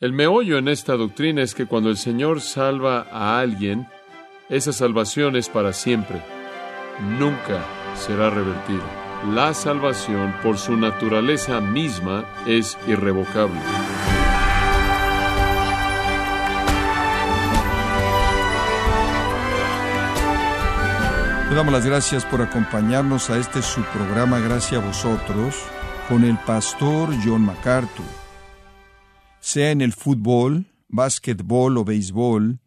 El meollo en esta doctrina es que cuando el Señor salva a alguien, esa salvación es para siempre. Nunca será revertida. La salvación, por su naturaleza misma, es irrevocable. Le damos las gracias por acompañarnos a este su programa Gracias a vosotros con el pastor John MacArthur. Sea en el fútbol, básquetbol o béisbol,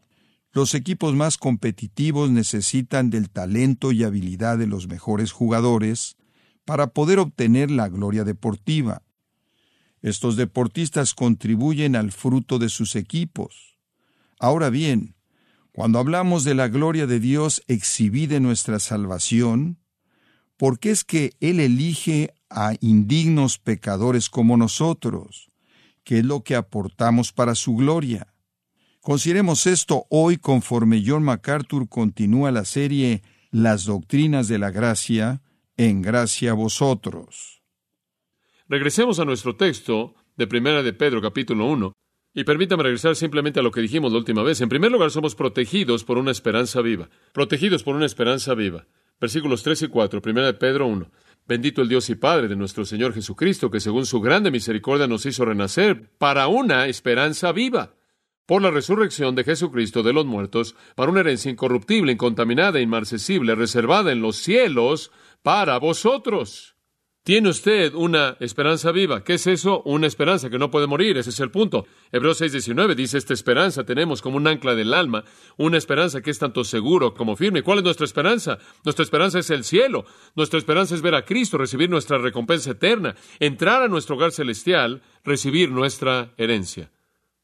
los equipos más competitivos necesitan del talento y habilidad de los mejores jugadores para poder obtener la gloria deportiva. Estos deportistas contribuyen al fruto de sus equipos. Ahora bien, cuando hablamos de la gloria de Dios exhibida en nuestra salvación, ¿por qué es que Él elige a indignos pecadores como nosotros? ¿Qué es lo que aportamos para su gloria? Consideremos esto hoy conforme John MacArthur continúa la serie Las Doctrinas de la Gracia, en gracia a vosotros. Regresemos a nuestro texto de Primera de Pedro capítulo 1 y permítame regresar simplemente a lo que dijimos la última vez. En primer lugar, somos protegidos por una esperanza viva. Protegidos por una esperanza viva. Versículos 3 y 4, primera de Pedro 1. Bendito el Dios y Padre de nuestro Señor Jesucristo, que según su grande misericordia nos hizo renacer para una esperanza viva, por la resurrección de Jesucristo de los muertos, para una herencia incorruptible, incontaminada, inmarcesible, reservada en los cielos para vosotros tiene usted una esperanza viva. ¿Qué es eso? Una esperanza que no puede morir. Ese es el punto. Hebreos 6:19 dice, esta esperanza tenemos como un ancla del alma, una esperanza que es tanto seguro como firme. ¿Cuál es nuestra esperanza? Nuestra esperanza es el cielo. Nuestra esperanza es ver a Cristo, recibir nuestra recompensa eterna, entrar a nuestro hogar celestial, recibir nuestra herencia.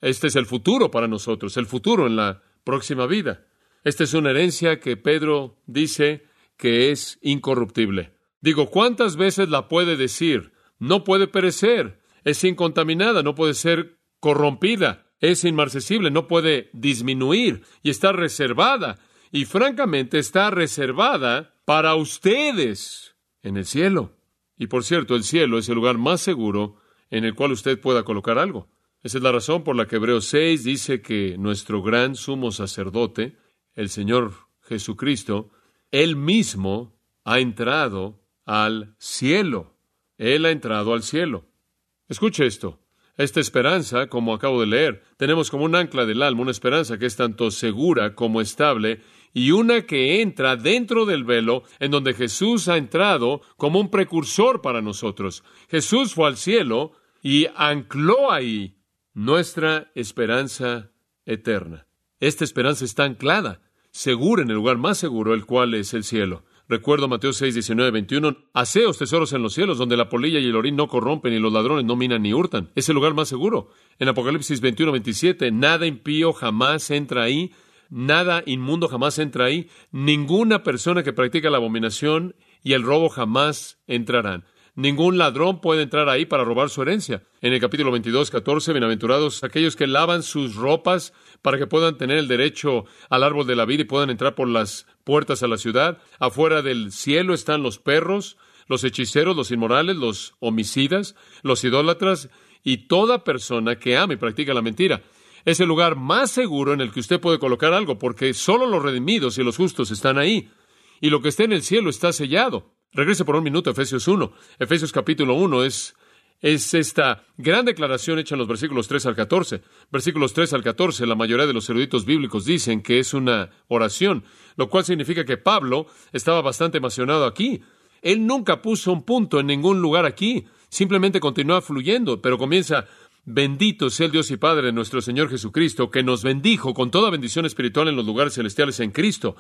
Este es el futuro para nosotros, el futuro en la próxima vida. Esta es una herencia que Pedro dice que es incorruptible. Digo, ¿cuántas veces la puede decir? No puede perecer, es incontaminada, no puede ser corrompida, es inmarcesible, no puede disminuir y está reservada. Y francamente está reservada para ustedes en el cielo. Y por cierto, el cielo es el lugar más seguro en el cual usted pueda colocar algo. Esa es la razón por la que Hebreos 6 dice que nuestro gran sumo sacerdote, el Señor Jesucristo, él mismo ha entrado al cielo. Él ha entrado al cielo. Escuche esto. Esta esperanza, como acabo de leer, tenemos como un ancla del alma, una esperanza que es tanto segura como estable y una que entra dentro del velo en donde Jesús ha entrado como un precursor para nosotros. Jesús fue al cielo y ancló ahí nuestra esperanza eterna. Esta esperanza está anclada, segura en el lugar más seguro, el cual es el cielo. Recuerdo Mateo 6, 19, 21. Haceos tesoros en los cielos, donde la polilla y el orín no corrompen y los ladrones no minan ni hurtan. Es el lugar más seguro. En Apocalipsis 21, 27. Nada impío jamás entra ahí. Nada inmundo jamás entra ahí. Ninguna persona que practica la abominación y el robo jamás entrarán. Ningún ladrón puede entrar ahí para robar su herencia. En el capítulo 22, 14, bienaventurados aquellos que lavan sus ropas para que puedan tener el derecho al árbol de la vida y puedan entrar por las puertas a la ciudad. Afuera del cielo están los perros, los hechiceros, los inmorales, los homicidas, los idólatras y toda persona que ama y practica la mentira. Es el lugar más seguro en el que usted puede colocar algo, porque solo los redimidos y los justos están ahí. Y lo que está en el cielo está sellado. Regrese por un minuto a Efesios 1. Efesios capítulo 1 es, es esta gran declaración hecha en los versículos 3 al 14. Versículos 3 al 14, la mayoría de los eruditos bíblicos dicen que es una oración, lo cual significa que Pablo estaba bastante emocionado aquí. Él nunca puso un punto en ningún lugar aquí, simplemente continúa fluyendo, pero comienza Bendito sea el Dios y Padre de nuestro Señor Jesucristo, que nos bendijo con toda bendición espiritual en los lugares celestiales en Cristo.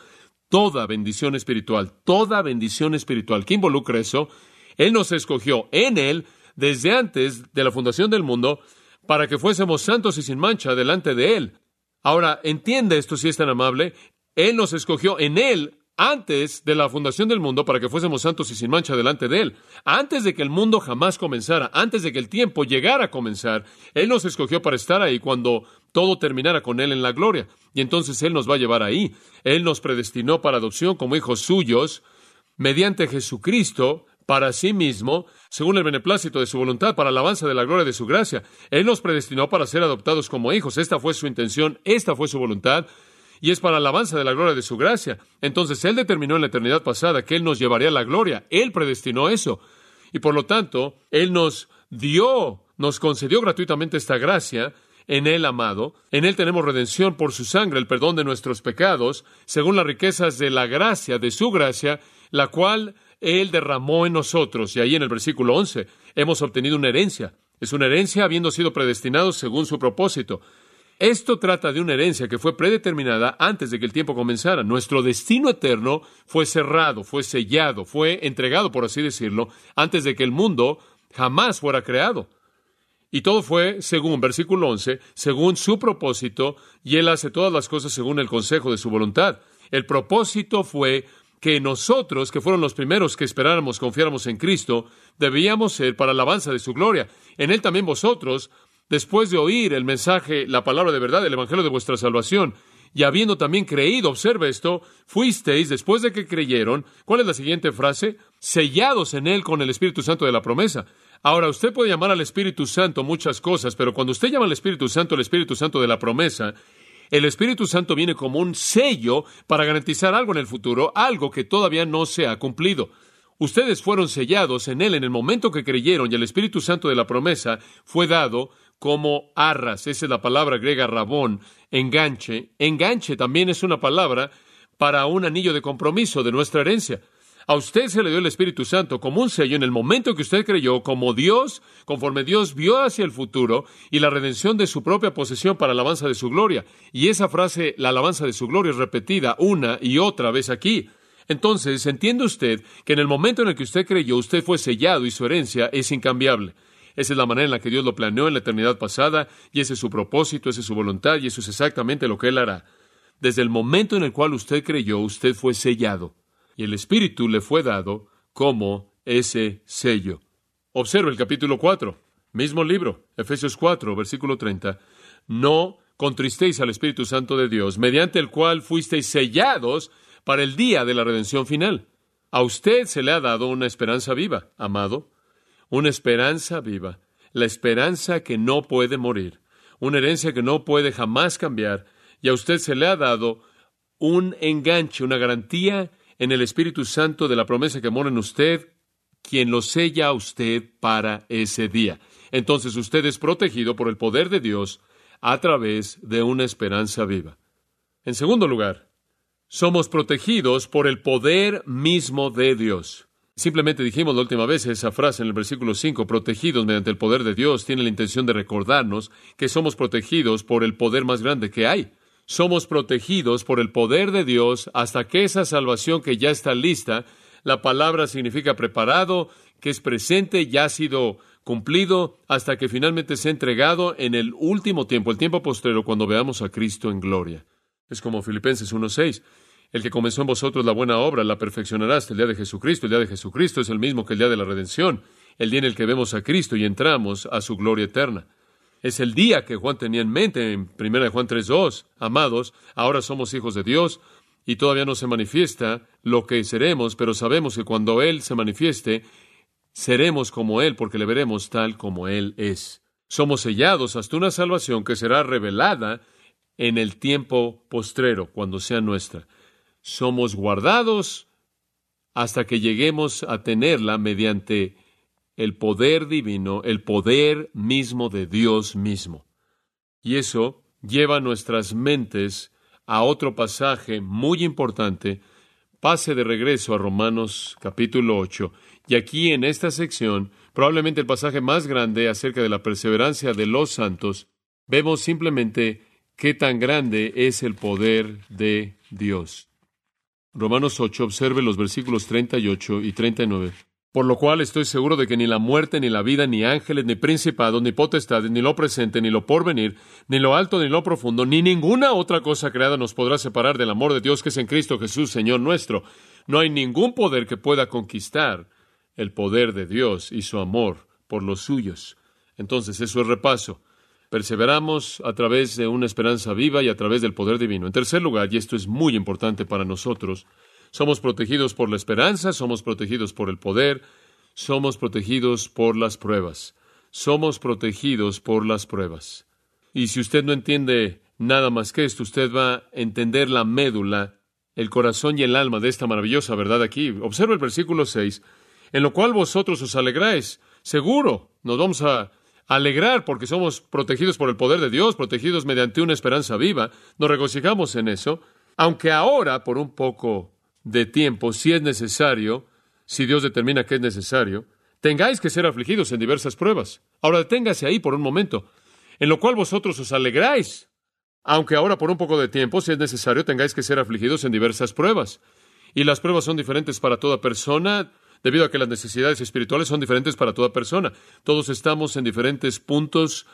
Toda bendición espiritual, toda bendición espiritual. ¿Qué involucra eso? Él nos escogió en Él desde antes de la fundación del mundo para que fuésemos santos y sin mancha delante de Él. Ahora, entiende esto si es tan amable. Él nos escogió en Él antes de la fundación del mundo para que fuésemos santos y sin mancha delante de Él. Antes de que el mundo jamás comenzara, antes de que el tiempo llegara a comenzar, Él nos escogió para estar ahí cuando todo terminara con Él en la gloria. Y entonces Él nos va a llevar ahí. Él nos predestinó para adopción como hijos suyos mediante Jesucristo para sí mismo, según el beneplácito de su voluntad, para alabanza de la gloria de su gracia. Él nos predestinó para ser adoptados como hijos. Esta fue su intención, esta fue su voluntad, y es para alabanza de la gloria de su gracia. Entonces Él determinó en la eternidad pasada que Él nos llevaría a la gloria. Él predestinó eso. Y por lo tanto, Él nos dio, nos concedió gratuitamente esta gracia en Él amado. En Él tenemos redención por su sangre, el perdón de nuestros pecados, según las riquezas de la gracia, de su gracia, la cual Él derramó en nosotros. Y ahí en el versículo 11 hemos obtenido una herencia. Es una herencia habiendo sido predestinados según su propósito. Esto trata de una herencia que fue predeterminada antes de que el tiempo comenzara. Nuestro destino eterno fue cerrado, fue sellado, fue entregado, por así decirlo, antes de que el mundo jamás fuera creado. Y todo fue, según versículo 11, según su propósito, y Él hace todas las cosas según el consejo de su voluntad. El propósito fue que nosotros, que fueron los primeros que esperáramos, confiáramos en Cristo, debíamos ser para alabanza de su gloria. En Él también vosotros, después de oír el mensaje, la palabra de verdad, el Evangelio de vuestra salvación, y habiendo también creído, observe esto, fuisteis, después de que creyeron, ¿cuál es la siguiente frase? Sellados en Él con el Espíritu Santo de la promesa. Ahora, usted puede llamar al Espíritu Santo muchas cosas, pero cuando usted llama al Espíritu Santo el Espíritu Santo de la promesa, el Espíritu Santo viene como un sello para garantizar algo en el futuro, algo que todavía no se ha cumplido. Ustedes fueron sellados en Él en el momento que creyeron y el Espíritu Santo de la promesa fue dado como arras. Esa es la palabra griega rabón, enganche. Enganche también es una palabra para un anillo de compromiso de nuestra herencia. A usted se le dio el Espíritu Santo como un sello en el momento que usted creyó, como Dios, conforme Dios vio hacia el futuro y la redención de su propia posesión para la alabanza de su gloria. Y esa frase, la alabanza de su gloria, es repetida una y otra vez aquí. Entonces, entiende usted que en el momento en el que usted creyó, usted fue sellado y su herencia es incambiable. Esa es la manera en la que Dios lo planeó en la eternidad pasada, y ese es su propósito, esa es su voluntad, y eso es exactamente lo que Él hará. Desde el momento en el cual usted creyó, usted fue sellado y el Espíritu le fue dado como ese sello. Observe el capítulo 4, mismo libro, Efesios 4, versículo 30. No contristéis al Espíritu Santo de Dios, mediante el cual fuisteis sellados para el día de la redención final. A usted se le ha dado una esperanza viva, amado, una esperanza viva, la esperanza que no puede morir, una herencia que no puede jamás cambiar, y a usted se le ha dado un enganche, una garantía en el Espíritu Santo de la promesa que mora en usted, quien lo sella a usted para ese día. Entonces usted es protegido por el poder de Dios a través de una esperanza viva. En segundo lugar, somos protegidos por el poder mismo de Dios. Simplemente dijimos la última vez esa frase en el versículo 5, protegidos mediante el poder de Dios, tiene la intención de recordarnos que somos protegidos por el poder más grande que hay somos protegidos por el poder de Dios hasta que esa salvación que ya está lista, la palabra significa preparado, que es presente, ya ha sido cumplido, hasta que finalmente sea entregado en el último tiempo, el tiempo postrero, cuando veamos a Cristo en gloria. Es como Filipenses 1.6. El que comenzó en vosotros la buena obra la perfeccionará hasta el día de Jesucristo. El día de Jesucristo es el mismo que el día de la redención, el día en el que vemos a Cristo y entramos a su gloria eterna. Es el día que Juan tenía en mente en 1 Juan 3.2. Amados, ahora somos hijos de Dios y todavía no se manifiesta lo que seremos, pero sabemos que cuando Él se manifieste, seremos como Él porque le veremos tal como Él es. Somos sellados hasta una salvación que será revelada en el tiempo postrero, cuando sea nuestra. Somos guardados hasta que lleguemos a tenerla mediante el poder divino, el poder mismo de Dios mismo. Y eso lleva nuestras mentes a otro pasaje muy importante. Pase de regreso a Romanos capítulo 8. Y aquí en esta sección, probablemente el pasaje más grande acerca de la perseverancia de los santos, vemos simplemente qué tan grande es el poder de Dios. Romanos 8, observe los versículos 38 y 39. Por lo cual estoy seguro de que ni la muerte, ni la vida, ni ángeles, ni principados, ni potestades, ni lo presente, ni lo porvenir, ni lo alto, ni lo profundo, ni ninguna otra cosa creada nos podrá separar del amor de Dios que es en Cristo Jesús, Señor nuestro. No hay ningún poder que pueda conquistar el poder de Dios y su amor por los suyos. Entonces, eso es repaso. Perseveramos a través de una esperanza viva y a través del poder divino. En tercer lugar, y esto es muy importante para nosotros, somos protegidos por la esperanza, somos protegidos por el poder, somos protegidos por las pruebas. Somos protegidos por las pruebas. Y si usted no entiende nada más que esto, usted va a entender la médula, el corazón y el alma de esta maravillosa verdad aquí. Observa el versículo 6, en lo cual vosotros os alegráis. Seguro, nos vamos a alegrar porque somos protegidos por el poder de Dios, protegidos mediante una esperanza viva. Nos regocijamos en eso, aunque ahora, por un poco de tiempo, si es necesario, si Dios determina que es necesario, tengáis que ser afligidos en diversas pruebas. Ahora deténgase ahí por un momento, en lo cual vosotros os alegráis, aunque ahora por un poco de tiempo, si es necesario, tengáis que ser afligidos en diversas pruebas. Y las pruebas son diferentes para toda persona, debido a que las necesidades espirituales son diferentes para toda persona. Todos estamos en diferentes puntos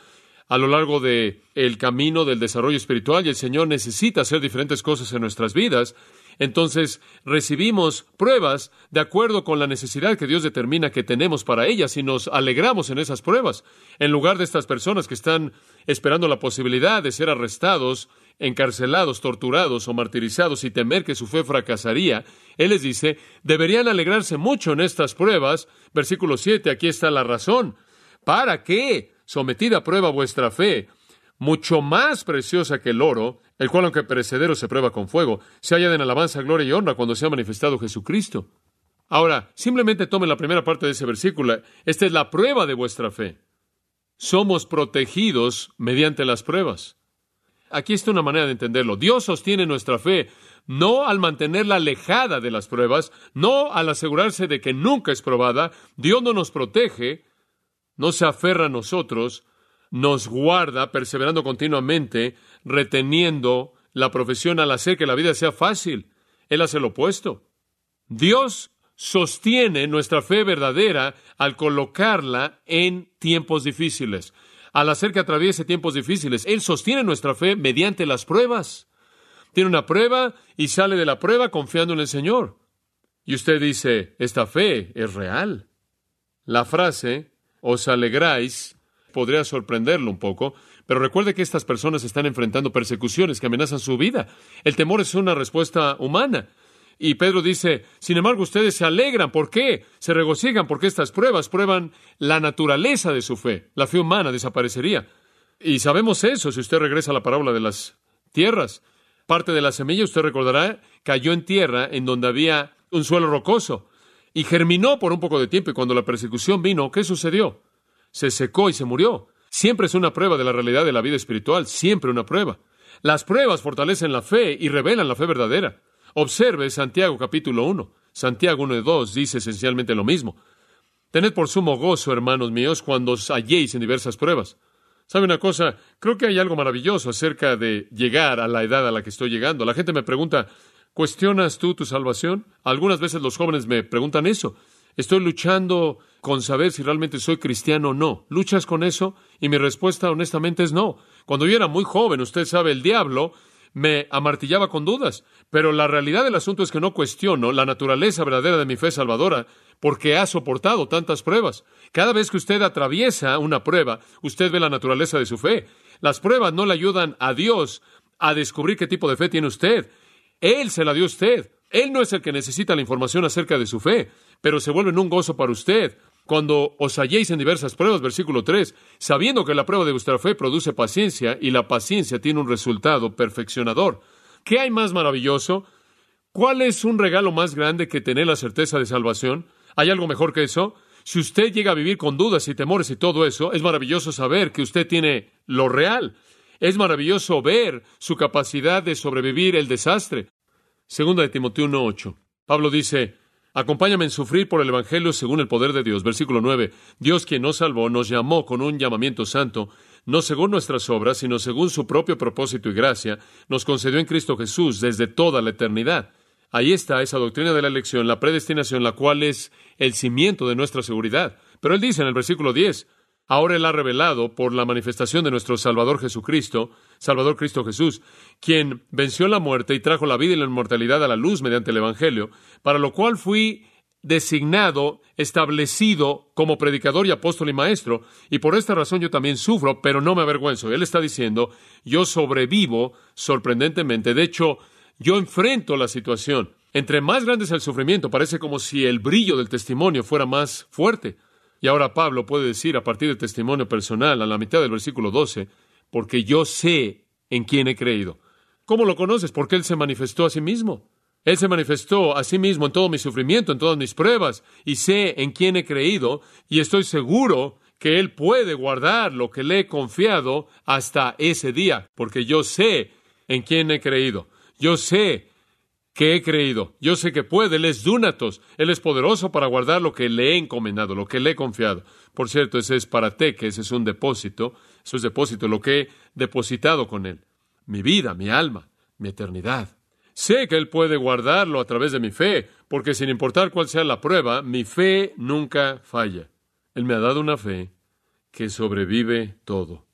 a lo largo de el camino del desarrollo espiritual y el Señor necesita hacer diferentes cosas en nuestras vidas entonces recibimos pruebas de acuerdo con la necesidad que Dios determina que tenemos para ellas y nos alegramos en esas pruebas. En lugar de estas personas que están esperando la posibilidad de ser arrestados, encarcelados, torturados o martirizados y temer que su fe fracasaría, Él les dice, deberían alegrarse mucho en estas pruebas. Versículo 7, aquí está la razón. ¿Para qué? Sometida a prueba vuestra fe, mucho más preciosa que el oro, el cual, aunque perecedero, se prueba con fuego, se halla en alabanza, gloria y honra cuando se ha manifestado Jesucristo. Ahora, simplemente tomen la primera parte de ese versículo. Esta es la prueba de vuestra fe. Somos protegidos mediante las pruebas. Aquí está una manera de entenderlo. Dios sostiene nuestra fe no al mantenerla alejada de las pruebas, no al asegurarse de que nunca es probada. Dios no nos protege, no se aferra a nosotros, nos guarda perseverando continuamente, reteniendo la profesión al hacer que la vida sea fácil. Él hace lo opuesto. Dios sostiene nuestra fe verdadera al colocarla en tiempos difíciles. Al hacer que atraviese tiempos difíciles, Él sostiene nuestra fe mediante las pruebas. Tiene una prueba y sale de la prueba confiando en el Señor. Y usted dice, esta fe es real. La frase, os alegráis podría sorprenderlo un poco, pero recuerde que estas personas están enfrentando persecuciones que amenazan su vida. El temor es una respuesta humana. Y Pedro dice, sin embargo, ustedes se alegran. ¿Por qué? Se regocijan porque estas pruebas prueban la naturaleza de su fe. La fe humana desaparecería. Y sabemos eso si usted regresa a la parábola de las tierras. Parte de la semilla, usted recordará, cayó en tierra en donde había un suelo rocoso y germinó por un poco de tiempo. Y cuando la persecución vino, ¿qué sucedió? Se secó y se murió. Siempre es una prueba de la realidad de la vida espiritual, siempre una prueba. Las pruebas fortalecen la fe y revelan la fe verdadera. Observe Santiago capítulo 1. Santiago 1 y 2 dice esencialmente lo mismo. Tened por sumo gozo, hermanos míos, cuando os halléis en diversas pruebas. ¿Sabe una cosa? Creo que hay algo maravilloso acerca de llegar a la edad a la que estoy llegando. La gente me pregunta, ¿cuestionas tú tu salvación? Algunas veces los jóvenes me preguntan eso. Estoy luchando con saber si realmente soy cristiano o no. ¿Luchas con eso? Y mi respuesta honestamente es no. Cuando yo era muy joven, usted sabe, el diablo me amartillaba con dudas, pero la realidad del asunto es que no cuestiono la naturaleza verdadera de mi fe salvadora porque ha soportado tantas pruebas. Cada vez que usted atraviesa una prueba, usted ve la naturaleza de su fe. Las pruebas no le ayudan a Dios a descubrir qué tipo de fe tiene usted. Él se la dio a usted. Él no es el que necesita la información acerca de su fe, pero se vuelven un gozo para usted. Cuando os halléis en diversas pruebas, versículo 3, sabiendo que la prueba de vuestra fe produce paciencia y la paciencia tiene un resultado perfeccionador. ¿Qué hay más maravilloso? ¿Cuál es un regalo más grande que tener la certeza de salvación? ¿Hay algo mejor que eso? Si usted llega a vivir con dudas y temores y todo eso, es maravilloso saber que usted tiene lo real. Es maravilloso ver su capacidad de sobrevivir el desastre. Segunda de Timoteo 1.8. Pablo dice, Acompáñame en sufrir por el Evangelio según el poder de Dios. Versículo 9. Dios quien nos salvó nos llamó con un llamamiento santo, no según nuestras obras, sino según su propio propósito y gracia, nos concedió en Cristo Jesús desde toda la eternidad. Ahí está esa doctrina de la elección, la predestinación, la cual es el cimiento de nuestra seguridad. Pero él dice en el versículo 10, ahora Él ha revelado por la manifestación de nuestro Salvador Jesucristo, Salvador Cristo Jesús, quien venció la muerte y trajo la vida y la inmortalidad a la luz mediante el Evangelio, para lo cual fui designado, establecido como predicador y apóstol y maestro, y por esta razón yo también sufro, pero no me avergüenzo. Él está diciendo, yo sobrevivo sorprendentemente, de hecho, yo enfrento la situación. Entre más grande es el sufrimiento, parece como si el brillo del testimonio fuera más fuerte. Y ahora Pablo puede decir a partir del testimonio personal, a la mitad del versículo 12, porque yo sé en quién he creído. ¿Cómo lo conoces? Porque Él se manifestó a sí mismo. Él se manifestó a sí mismo en todo mi sufrimiento, en todas mis pruebas, y sé en quién he creído, y estoy seguro que Él puede guardar lo que le he confiado hasta ese día, porque yo sé en quién he creído. Yo sé que he creído. Yo sé que puede. Él es Dunatos. Él es poderoso para guardar lo que le he encomendado, lo que le he confiado. Por cierto, ese es para que ese es un depósito. Eso es depósito, lo que he depositado con Él. Mi vida, mi alma, mi eternidad. Sé que Él puede guardarlo a través de mi fe, porque sin importar cuál sea la prueba, mi fe nunca falla. Él me ha dado una fe que sobrevive todo.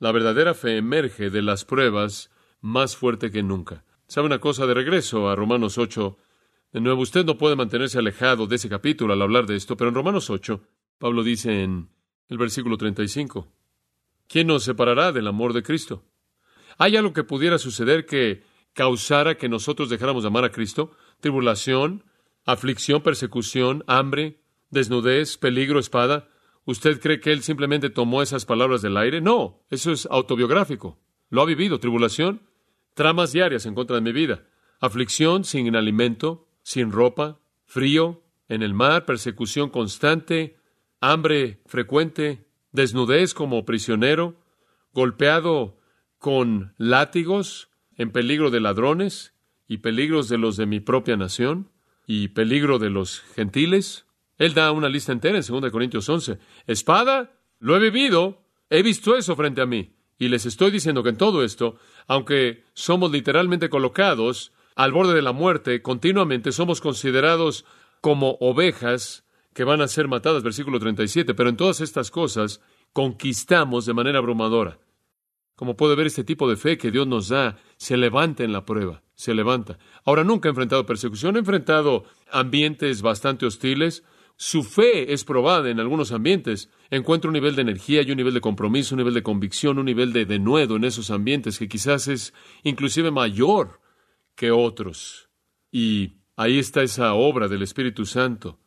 La verdadera fe emerge de las pruebas más fuerte que nunca. ¿Sabe una cosa? De regreso a Romanos 8, de nuevo, usted no puede mantenerse alejado de ese capítulo al hablar de esto, pero en Romanos 8, Pablo dice en el versículo 35, ¿quién nos separará del amor de Cristo? ¿Hay algo que pudiera suceder que causara que nosotros dejáramos de amar a Cristo? Tribulación, aflicción, persecución, hambre, desnudez, peligro, espada. ¿Usted cree que él simplemente tomó esas palabras del aire? No, eso es autobiográfico. Lo ha vivido, tribulación, tramas diarias en contra de mi vida. Aflicción sin alimento, sin ropa, frío, en el mar, persecución constante, hambre frecuente, desnudez como prisionero, golpeado con látigos, en peligro de ladrones y peligros de los de mi propia nación y peligro de los gentiles. Él da una lista entera en 2 Corintios 11. Espada, lo he vivido, he visto eso frente a mí. Y les estoy diciendo que en todo esto, aunque somos literalmente colocados al borde de la muerte, continuamente somos considerados como ovejas que van a ser matadas, versículo 37, pero en todas estas cosas conquistamos de manera abrumadora. Como puede ver, este tipo de fe que Dios nos da se levanta en la prueba, se levanta. Ahora nunca ha enfrentado persecución, ha enfrentado ambientes bastante hostiles, su fe es probada en algunos ambientes. Encuentra un nivel de energía y un nivel de compromiso, un nivel de convicción, un nivel de denuedo en esos ambientes que quizás es inclusive mayor que otros. Y ahí está esa obra del Espíritu Santo,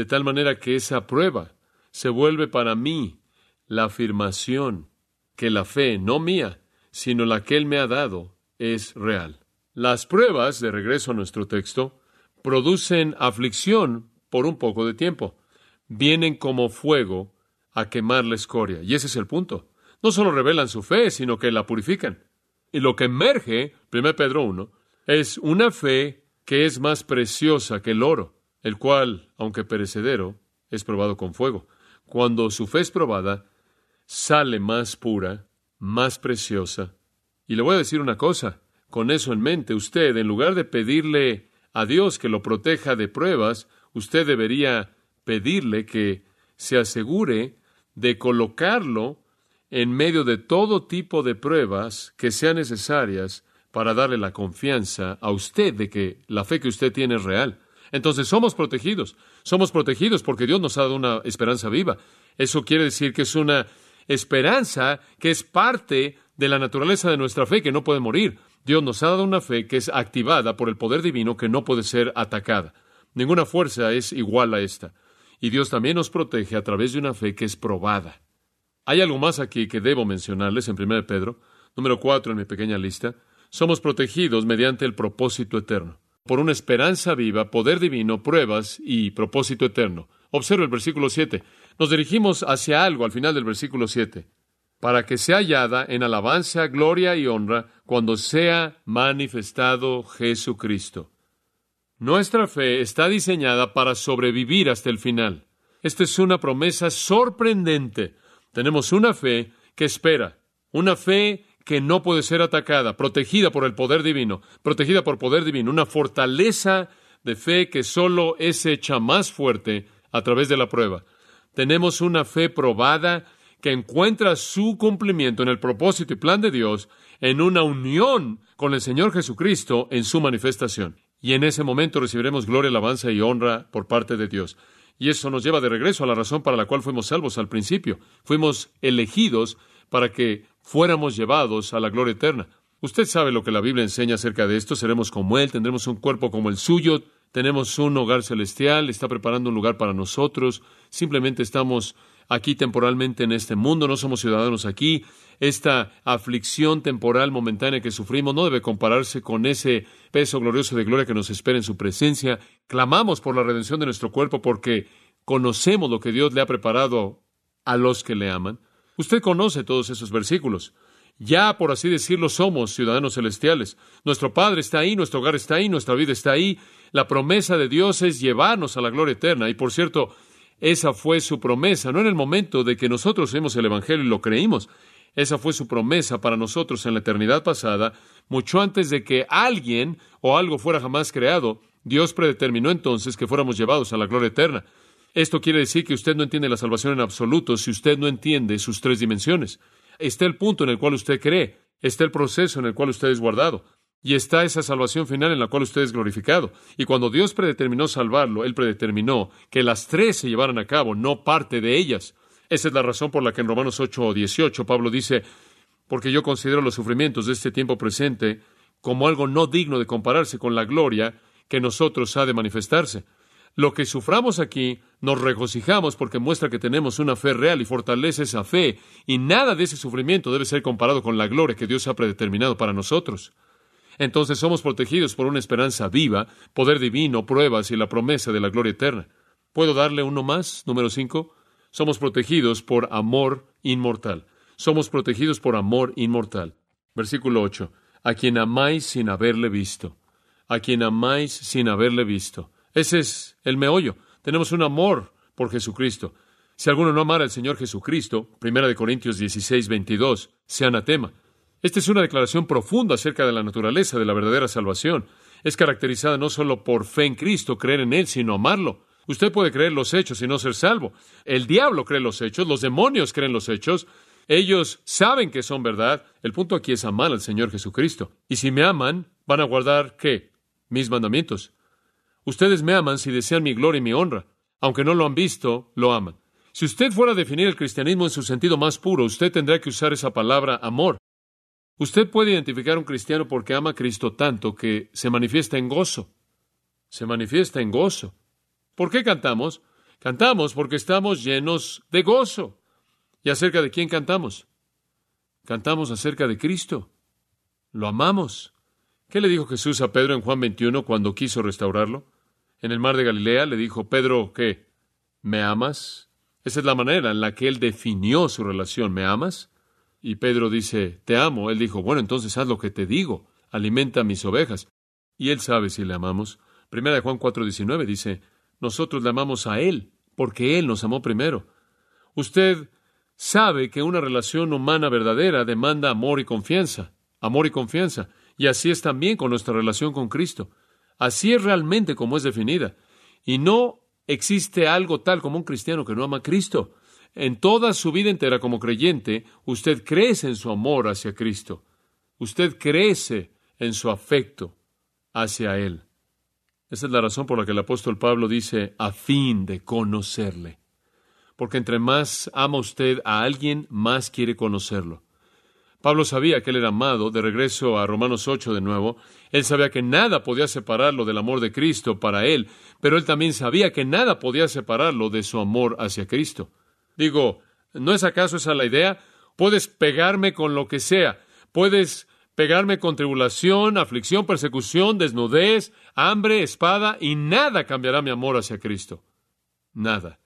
de tal manera que esa prueba se vuelve para mí la afirmación que la fe, no mía, sino la que Él me ha dado, es real. Las pruebas, de regreso a nuestro texto, producen aflicción por un poco de tiempo. Vienen como fuego a quemar la escoria. Y ese es el punto. No solo revelan su fe, sino que la purifican. Y lo que emerge, 1 Pedro 1, es una fe que es más preciosa que el oro, el cual, aunque perecedero, es probado con fuego. Cuando su fe es probada, sale más pura, más preciosa. Y le voy a decir una cosa, con eso en mente, usted, en lugar de pedirle a Dios que lo proteja de pruebas, usted debería pedirle que se asegure de colocarlo en medio de todo tipo de pruebas que sean necesarias para darle la confianza a usted de que la fe que usted tiene es real. Entonces somos protegidos. Somos protegidos porque Dios nos ha dado una esperanza viva. Eso quiere decir que es una esperanza que es parte de la naturaleza de nuestra fe que no puede morir. Dios nos ha dado una fe que es activada por el poder divino que no puede ser atacada. Ninguna fuerza es igual a esta. Y Dios también nos protege a través de una fe que es probada. Hay algo más aquí que debo mencionarles en 1 Pedro, número 4 en mi pequeña lista. Somos protegidos mediante el propósito eterno, por una esperanza viva, poder divino, pruebas y propósito eterno. Observa el versículo 7. Nos dirigimos hacia algo al final del versículo 7, para que sea hallada en alabanza, gloria y honra cuando sea manifestado Jesucristo. Nuestra fe está diseñada para sobrevivir hasta el final. Esta es una promesa sorprendente. Tenemos una fe que espera, una fe que no puede ser atacada, protegida por el poder divino, protegida por poder divino, una fortaleza de fe que solo es hecha más fuerte a través de la prueba. Tenemos una fe probada que encuentra su cumplimiento en el propósito y plan de Dios en una unión con el Señor Jesucristo en su manifestación. Y en ese momento recibiremos gloria, alabanza y honra por parte de Dios. Y eso nos lleva de regreso a la razón para la cual fuimos salvos al principio. Fuimos elegidos para que fuéramos llevados a la gloria eterna. Usted sabe lo que la Biblia enseña acerca de esto. Seremos como Él, tendremos un cuerpo como el suyo, tenemos un hogar celestial, está preparando un lugar para nosotros. Simplemente estamos aquí temporalmente en este mundo, no somos ciudadanos aquí. Esta aflicción temporal momentánea que sufrimos no debe compararse con ese peso glorioso de gloria que nos espera en su presencia. Clamamos por la redención de nuestro cuerpo porque conocemos lo que Dios le ha preparado a los que le aman. Usted conoce todos esos versículos. Ya, por así decirlo, somos ciudadanos celestiales. Nuestro Padre está ahí, nuestro hogar está ahí, nuestra vida está ahí. La promesa de Dios es llevarnos a la gloria eterna. Y por cierto, esa fue su promesa, no en el momento de que nosotros vimos el Evangelio y lo creímos. Esa fue su promesa para nosotros en la eternidad pasada, mucho antes de que alguien o algo fuera jamás creado. Dios predeterminó entonces que fuéramos llevados a la gloria eterna. Esto quiere decir que usted no entiende la salvación en absoluto si usted no entiende sus tres dimensiones está el punto en el cual usted cree, está el proceso en el cual usted es guardado, y está esa salvación final en la cual usted es glorificado. Y cuando Dios predeterminó salvarlo, Él predeterminó que las tres se llevaran a cabo, no parte de ellas. Esa es la razón por la que en Romanos 8 o 18 Pablo dice, porque yo considero los sufrimientos de este tiempo presente como algo no digno de compararse con la gloria que nosotros ha de manifestarse. Lo que suframos aquí nos regocijamos porque muestra que tenemos una fe real y fortalece esa fe, y nada de ese sufrimiento debe ser comparado con la gloria que Dios ha predeterminado para nosotros. Entonces somos protegidos por una esperanza viva, poder divino, pruebas y la promesa de la gloria eterna. ¿Puedo darle uno más? Número cinco. Somos protegidos por amor inmortal. Somos protegidos por amor inmortal. Versículo 8. A quien amáis sin haberle visto. A quien amáis sin haberle visto. Ese es el meollo. Tenemos un amor por Jesucristo. Si alguno no amara al Señor Jesucristo, Primera de Corintios 16, 22, sea anatema. Esta es una declaración profunda acerca de la naturaleza de la verdadera salvación. Es caracterizada no solo por fe en Cristo, creer en Él, sino amarlo. Usted puede creer los hechos y no ser salvo. El diablo cree los hechos, los demonios creen los hechos. Ellos saben que son verdad. El punto aquí es amar al Señor Jesucristo. Y si me aman, van a guardar ¿qué? Mis mandamientos. Ustedes me aman si desean mi gloria y mi honra. Aunque no lo han visto, lo aman. Si usted fuera a definir el cristianismo en su sentido más puro, usted tendría que usar esa palabra amor. Usted puede identificar a un cristiano porque ama a Cristo tanto que se manifiesta en gozo. Se manifiesta en gozo. ¿Por qué cantamos? Cantamos porque estamos llenos de gozo. ¿Y acerca de quién cantamos? Cantamos acerca de Cristo. Lo amamos. ¿Qué le dijo Jesús a Pedro en Juan 21 cuando quiso restaurarlo? En el mar de Galilea le dijo, Pedro, ¿qué? ¿Me amas? Esa es la manera en la que él definió su relación. ¿Me amas? Y Pedro dice, te amo. Él dijo, bueno, entonces haz lo que te digo, alimenta mis ovejas. Y él sabe si le amamos. Primera de Juan 4:19 dice, nosotros le amamos a él, porque él nos amó primero. Usted sabe que una relación humana verdadera demanda amor y confianza. Amor y confianza. Y así es también con nuestra relación con Cristo. Así es realmente como es definida. Y no existe algo tal como un cristiano que no ama a Cristo. En toda su vida entera como creyente, usted crece en su amor hacia Cristo. Usted crece en su afecto hacia Él. Esa es la razón por la que el apóstol Pablo dice, a fin de conocerle. Porque entre más ama usted a alguien, más quiere conocerlo. Pablo sabía que él era amado, de regreso a Romanos 8 de nuevo, él sabía que nada podía separarlo del amor de Cristo para él, pero él también sabía que nada podía separarlo de su amor hacia Cristo. Digo, ¿no es acaso esa la idea? Puedes pegarme con lo que sea, puedes pegarme con tribulación, aflicción, persecución, desnudez, hambre, espada, y nada cambiará mi amor hacia Cristo. Nada.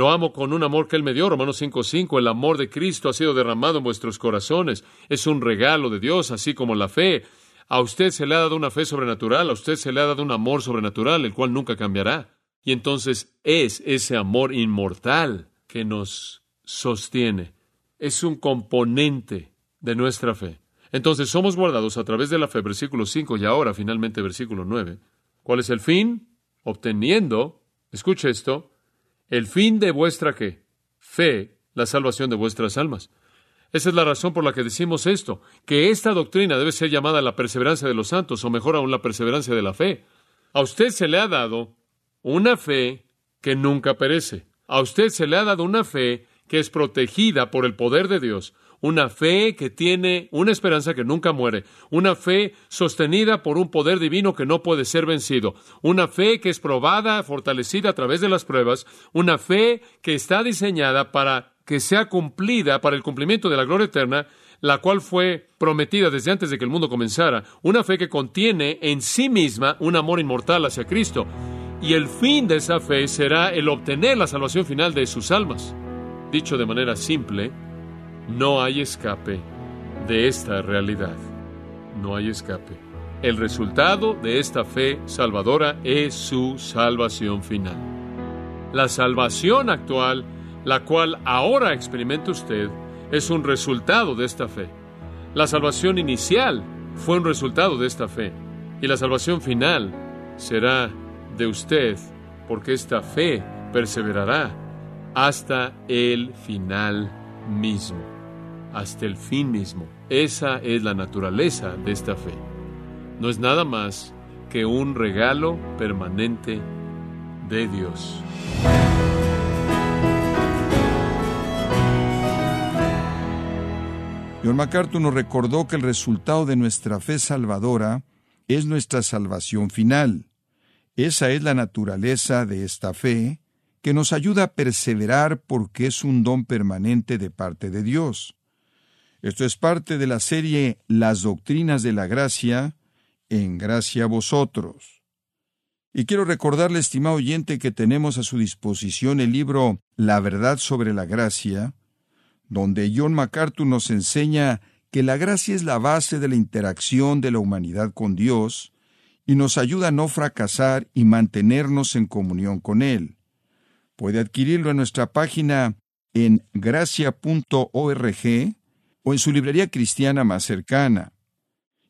Lo amo con un amor que Él me dio, Romanos 5:5. El amor de Cristo ha sido derramado en vuestros corazones. Es un regalo de Dios, así como la fe. A usted se le ha dado una fe sobrenatural, a usted se le ha dado un amor sobrenatural, el cual nunca cambiará. Y entonces es ese amor inmortal que nos sostiene. Es un componente de nuestra fe. Entonces somos guardados a través de la fe, versículo 5 y ahora finalmente versículo 9. ¿Cuál es el fin? Obteniendo, escuche esto, el fin de vuestra? Fe, la salvación de vuestras almas. Esa es la razón por la que decimos esto, que esta doctrina debe ser llamada la perseverancia de los santos, o mejor aún la perseverancia de la fe. A usted se le ha dado una fe que nunca perece. A usted se le ha dado una fe que es protegida por el poder de Dios, una fe que tiene una esperanza que nunca muere, una fe sostenida por un poder divino que no puede ser vencido, una fe que es probada, fortalecida a través de las pruebas, una fe que está diseñada para que sea cumplida para el cumplimiento de la gloria eterna, la cual fue prometida desde antes de que el mundo comenzara, una fe que contiene en sí misma un amor inmortal hacia Cristo. Y el fin de esa fe será el obtener la salvación final de sus almas. Dicho de manera simple, no hay escape de esta realidad. No hay escape. El resultado de esta fe salvadora es su salvación final. La salvación actual, la cual ahora experimenta usted, es un resultado de esta fe. La salvación inicial fue un resultado de esta fe. Y la salvación final será de usted, porque esta fe perseverará hasta el final mismo, hasta el fin mismo. Esa es la naturaleza de esta fe. No es nada más que un regalo permanente de Dios. John MacArthur nos recordó que el resultado de nuestra fe salvadora es nuestra salvación final. Esa es la naturaleza de esta fe, que nos ayuda a perseverar porque es un don permanente de parte de Dios. Esto es parte de la serie Las Doctrinas de la Gracia, en gracia a vosotros. Y quiero recordarle, estimado oyente, que tenemos a su disposición el libro La verdad sobre la gracia, donde John MacArthur nos enseña que la gracia es la base de la interacción de la humanidad con Dios y nos ayuda a no fracasar y mantenernos en comunión con Él. Puede adquirirlo en nuestra página en gracia.org o en su librería cristiana más cercana.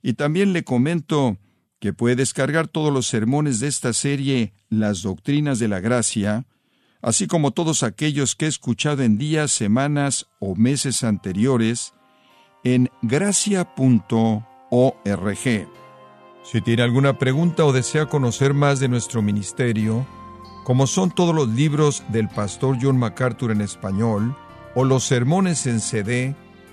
Y también le comento que puede descargar todos los sermones de esta serie Las Doctrinas de la Gracia, así como todos aquellos que he escuchado en días, semanas o meses anteriores, en gracia.org. Si tiene alguna pregunta o desea conocer más de nuestro ministerio, como son todos los libros del pastor John MacArthur en español, o los sermones en CD,